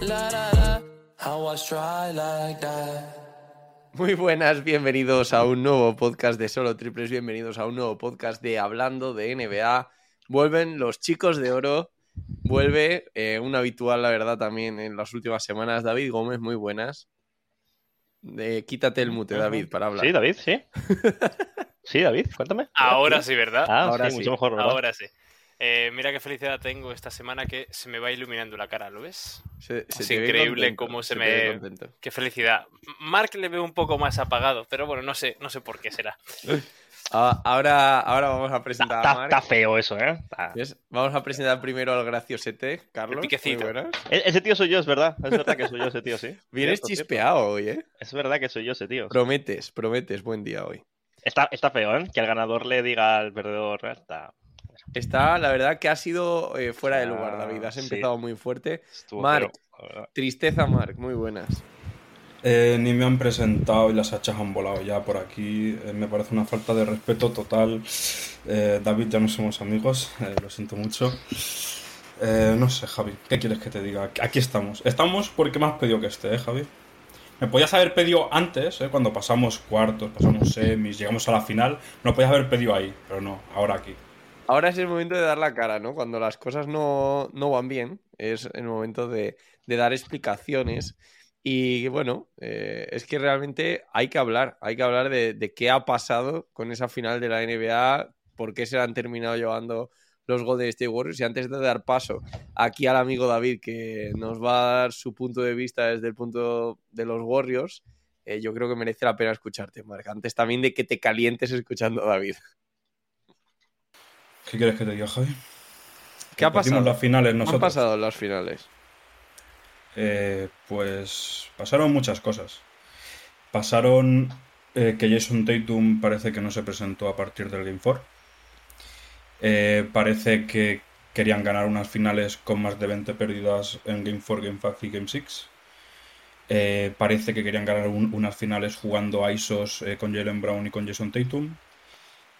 la la la. How was try like that? Muy buenas, bienvenidos a un nuevo podcast de Solo Triples, bienvenidos a un nuevo podcast de Hablando de NBA. Vuelven los chicos de oro, vuelve eh, un habitual, la verdad, también en las últimas semanas. David Gómez, muy buenas. Eh, quítate el mute, David, para hablar. Sí, David, sí. Sí, David, cuéntame. Ahora sí, ¿verdad? Ah, Ahora sí, sí. mucho mejor, ¿verdad? Ahora sí. Eh, mira qué felicidad tengo esta semana que se me va iluminando la cara, ¿lo ves? Se- se Es increíble contento, cómo se me-. Qué felicidad. Mark le veo un poco más apagado, pero bueno, no sé, no sé por qué será. Ah, Ahora, ahora vamos a presentar a Está, Marc. está feo eso, ¿eh? Vamos a presentar primero al graciosete, Carlos. Muy. E- Ese tío soy yo, es verdad. Es verdad que soy yo ese tío, sí. Vienes Cierto, chispeado hoy, ¿eh? Es verdad que soy yo ese tío. Prometes, prometes, buen día hoy. Está, está feo, ¿eh? Que el ganador le diga al perdedor. ¿eh? Está... Está, la verdad, que ha sido eh, fuera de lugar, David. Has sí. empezado muy fuerte. Estuvo verdad. Tristeza, Marc, muy buenas. Eh, ni me han presentado y las hachas han volado ya por aquí. Eh, me parece una falta de respeto total. Eh, David, ya no somos amigos, eh, lo siento mucho. Eh, no sé, Javi, ¿qué quieres que te diga? Aquí estamos. Estamos porque me has pedido que esté, ¿eh, Javi? Me podías haber pedido antes, ¿eh? cuando pasamos cuartos, pasamos semis, llegamos a la final. No podías haber pedido ahí, pero no, ahora aquí. Ahora es el momento de dar la cara, ¿no? Cuando las cosas no, no van bien, es el momento de, dar explicaciones. Y bueno, eh, es que realmente hay que hablar, hay que hablar de, qué ha pasado con esa final de la NBA, por qué se han terminado llevando los Golden State Warriors. Y antes de dar paso aquí al amigo David, que nos va a dar su punto de vista desde el punto de los Warriors, eh, yo creo que merece la pena escucharte, Marc. Antes también de que te calientes escuchando a David. ¿Qué quieres que te diga, Javi? ¿Qué ha pasado? las finales ¿Qué han nosotros. pasado en las finales? Eh, pues pasaron muchas cosas. Pasaron eh, que Jason Tatum parece que no se presentó a partir del Game 4. Eh, parece que querían ganar unas finales con más de 20 pérdidas en Game 4, Game 5 y Game 6. Eh, parece que querían ganar un- unas finales jugando a ISOs con Jalen Brown y con Jason Tatum.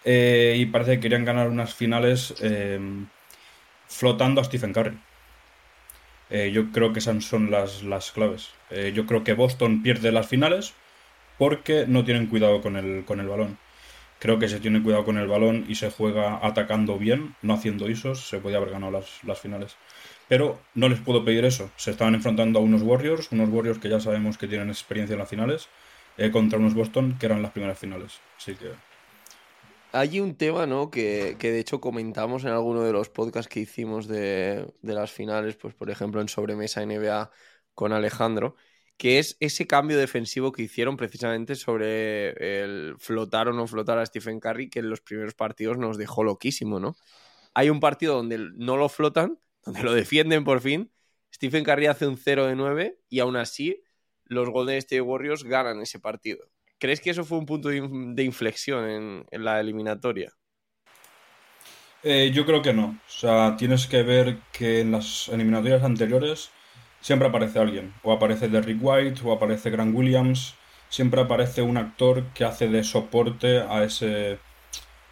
Eh, y parece que querían ganar unas finales eh, flotando a Stephen Curry. Eh, yo creo que esas son las, las claves. Yo creo que Boston pierde las finales porque no tienen cuidado con el, con el balón. Creo que se tiene cuidado con el balón y se juega atacando bien, no haciendo isos, se podía haber ganado las, las finales. Pero no les puedo pedir eso. Se estaban enfrentando a unos Warriors, unos Warriors que ya sabemos que tienen experiencia en las finales, contra unos Boston que eran las primeras finales. Así que Hay un tema, ¿no? Que, que de hecho comentamos en alguno de los podcasts que hicimos de, de las finales, pues por ejemplo en Sobremesa NBA con Alejandro, que es ese cambio defensivo que hicieron precisamente sobre el flotar o no flotar a Stephen Curry, que en los primeros partidos nos dejó loquísimo, ¿no? Hay un partido donde no lo flotan, donde lo defienden por fin, Stephen Curry hace un 0 de 9 y aún así los Golden State Warriors ganan ese partido. ¿Crees que eso fue un punto de in- de inflexión en, en la eliminatoria? Eh, yo creo que no. O sea, tienes que ver que en las eliminatorias anteriores siempre aparece alguien. O aparece Derrick White, o aparece Grant Williams. Siempre aparece un actor que hace de soporte a ese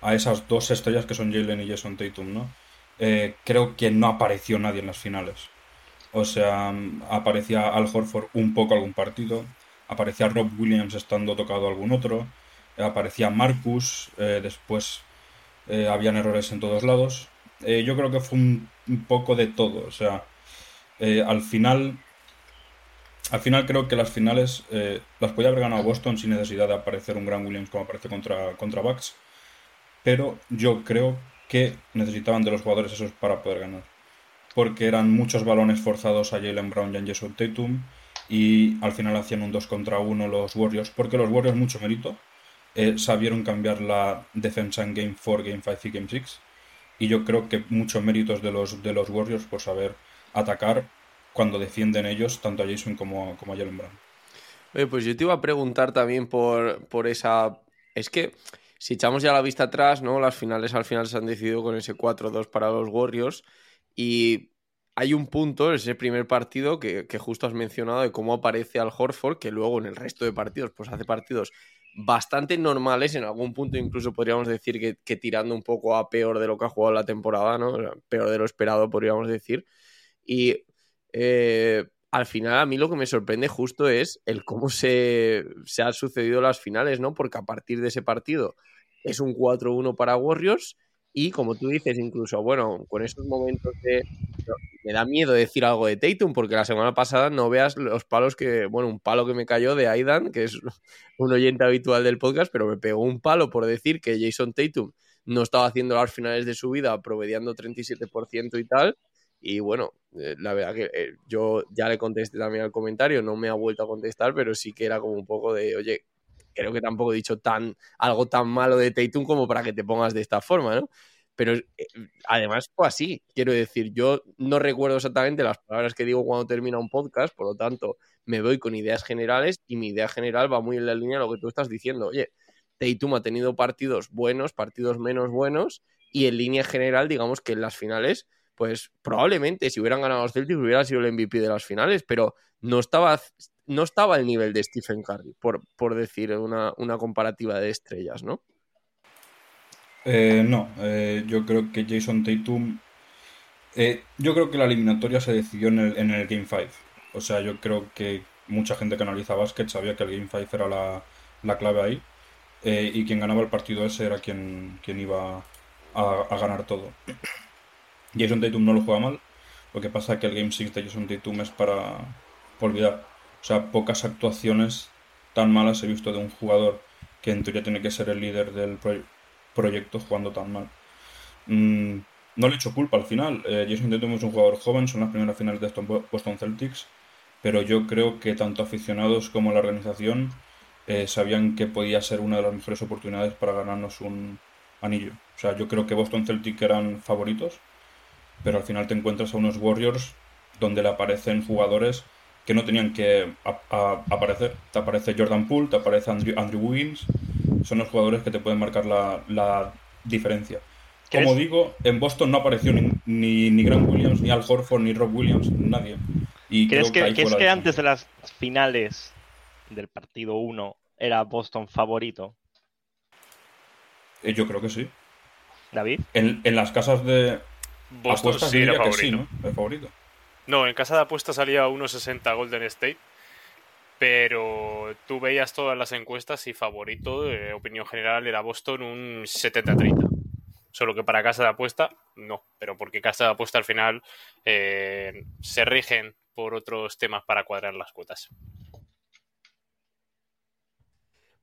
a esas dos estrellas que son Jalen y Jason Tatum, ¿no? Eh, creo que no apareció nadie en las finales. O sea, aparecía Al Horford un poco algún partido, aparecía Rob Williams estando tocado algún otro, aparecía Marcus, eh, después eh, habían errores en todos lados. Eh, yo creo que fue un, poco de todo. O sea, eh, al final al final creo que las finales eh, las podía haber ganado Boston sin necesidad de aparecer un gran Williams como aparece contra, contra Bucks. Pero yo creo que necesitaban de los jugadores esos para poder ganar. Porque eran muchos balones forzados a Jalen Brown y a Jason Tatum. Y al final hacían un 2 contra 1 los Warriors. Porque los Warriors, mucho mérito, eh, sabieron cambiar la defensa en Game 4, Game 5 y Game 6. Y yo creo que muchos méritos de los, de los Warriors por saber atacar cuando defienden ellos, tanto a Jason como, como a Jalen Brown. Oye, pues yo te iba a preguntar también por, por esa. Es que si echamos ya la vista atrás, ¿no? Las finales al final se han decidido con ese 4-2 para los Warriors. Y hay un punto, ese primer partido, que, que, justo has mencionado de cómo aparece Al Horford, que luego en el resto de partidos, pues hace partidos bastante normales, en algún punto incluso podríamos decir que, que tirando un poco a peor de lo que ha jugado la temporada, ¿no? Peor de lo esperado, podríamos decir. Y eh, al final a mí lo que me sorprende justo es el cómo se, se han sucedido las finales, ¿no? Porque a partir de ese partido es un 4-1 para Warriors y como tú dices, incluso, bueno, con esos momentos de... Me da miedo decir algo de Tatum porque la semana pasada no veas los palos que... Bueno, un palo que me cayó de Aidan, que es un oyente habitual del podcast, pero me pegó un palo por decir que Jason Tatum no estaba haciendo las finales de su vida promediando 37% y tal. Y bueno, eh, la verdad que eh, yo ya le contesté también al comentario, no me ha vuelto a contestar, pero sí que era como un poco de, oye, creo que tampoco he dicho tan, algo tan malo de Tatum como para que te pongas de esta forma, ¿no? Pero eh, además fue así, quiero decir, yo no recuerdo exactamente las palabras que digo cuando termina un podcast, por lo tanto, me voy con ideas generales y mi idea general va muy en la línea de lo que tú estás diciendo. Oye, Tatum ha tenido partidos buenos, partidos menos buenos, y en línea general, digamos que en las finales pues probablemente si hubieran ganado los Celtics hubiera sido el MVP de las finales, pero no estaba, no estaba al nivel de Stephen Curry, por, por decir una, una, comparativa de estrellas, ¿no? Eh, no, eh, yo creo que Jason Tatum... Eh, yo creo que la eliminatoria se decidió en el, en el Game 5. O sea, yo creo que mucha gente que analiza básquet sabía que el Game 5 era la, la clave ahí. y quien ganaba el partido ese era quien, quien iba a, a ganar todo. Jason Tatum no lo juega mal. Lo que pasa es que el Game 6 de Jason Tatum es para olvidar. O sea, pocas actuaciones tan malas he visto de un jugador que en teoría tiene que ser el líder del proyecto jugando tan mal. Mm, no le echo culpa al final. Eh, Jason Tatum es un jugador joven, son las primeras finales de Boston Celtics, pero yo creo que tanto aficionados como la organización eh, sabían que podía ser una de las mejores oportunidades para ganarnos un anillo. O sea, yo creo que Boston Celtics eran favoritos pero al final te encuentras a unos Warriors donde le aparecen jugadores que no tenían que aparecer. Te aparece Jordan Poole, te aparece Andrew, Andrew Wiggins, son los jugadores que te pueden marcar la, diferencia. Como digo, en Boston no apareció ni, ni, Grant Williams, ni Al Horford, ni Rob Williams, nadie. Y ¿Crees que, es que antes de las finales del partido 1 era Boston favorito? Eh, yo creo que sí. David. En, en las casas de, Boston sí era favorito. ¿no? El favorito. No, en casa de apuestas salía 1.60 Golden State, pero tú veías todas las encuestas y favorito, de opinión general, era Boston un 70-30. Solo que para casa de apuesta, no, pero porque casa de apuesta al final eh, se rigen por otros temas para cuadrar las cuotas.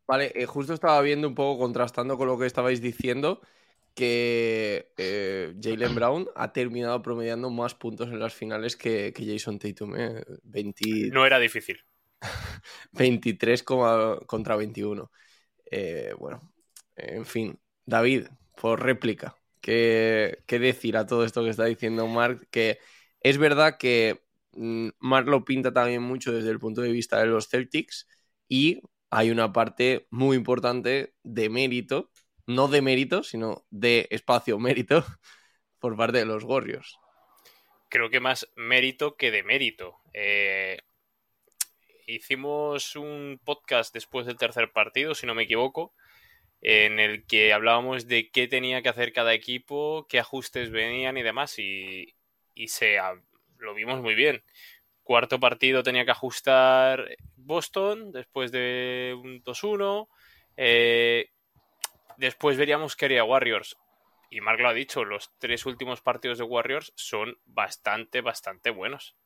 Vale, eh, justo estaba viendo un poco contrastando con lo que estabais diciendo que eh, Jalen Brown ha terminado promediando más puntos en las finales que, que Jason Tatum. ¿eh? 20... No era difícil. 23 contra 21. Eh, bueno, en fin. David, por réplica, ¿qué, ¿qué, decir a todo esto que está diciendo Mark? Que es verdad que mm, Mark lo pinta también mucho desde el punto de vista de los Celtics y hay una parte muy importante de mérito no de mérito, sino de espacio mérito por parte de los Warriors. Creo que más mérito que de mérito. Eh, hicimos un podcast después del tercer partido, si no me equivoco, en el que hablábamos de qué tenía que hacer cada equipo, qué ajustes venían y demás, y, y se, lo vimos muy bien. Cuarto partido tenía que ajustar Boston después de un 2-1. Eh, Después veríamos que haría Warriors. Y Mark lo ha dicho, los tres últimos partidos de Warriors son bastante, bastante buenos.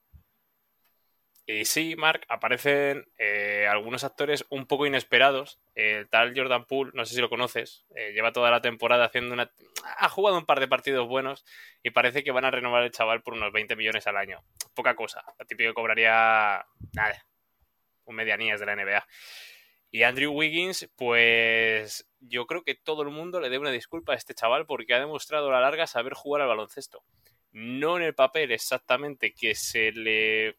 Y sí, Mark, aparecen eh, algunos actores un poco inesperados. El tal Jordan Poole, no sé si lo conoces, eh, lleva toda la temporada haciendo una... Ha jugado un par de partidos buenos y parece que van a renovar el chaval por unos 20 millones al año. Poca cosa. Lo típico que cobraría... Nada. Un medianías de la NBA. Y Andrew Wiggins, pues yo creo que todo el mundo le debe una disculpa a este chaval porque ha demostrado a la larga saber jugar al baloncesto. No en el papel exactamente que se le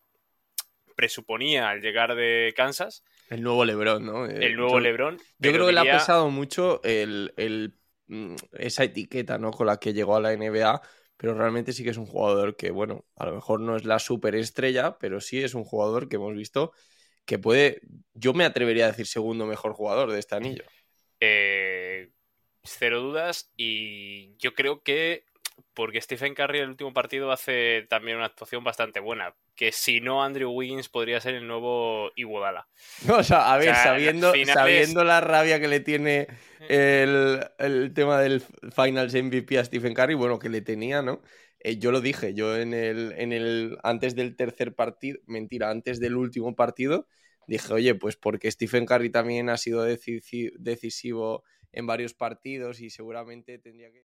presuponía al llegar de Kansas. El nuevo Lebron, ¿no? El nuevo Lebron. Yo creo que le ha pesado mucho el, mm, esa etiqueta, ¿no? Con la que llegó a la NBA, pero realmente sí que es un jugador que, bueno, a lo mejor no es la superestrella, pero sí es un jugador que hemos visto que puede, yo me atrevería a decir segundo mejor jugador de este anillo. Eh, cero dudas y yo creo que porque Stephen Curry el último partido hace también una actuación bastante buena. Que si no, Andrew Wiggins podría ser el nuevo Iguodala. o sea, a ver, sabiendo, sabiendo la rabia que le tiene el, tema del Finals MVP a Stephen Curry, bueno, que le tenía, ¿no? Eh, yo lo dije, yo en el, en el, antes del tercer partido, mentira, antes del último partido, dije, oye, pues porque Stephen Curry también ha sido decisivo en varios partidos y seguramente tendría que...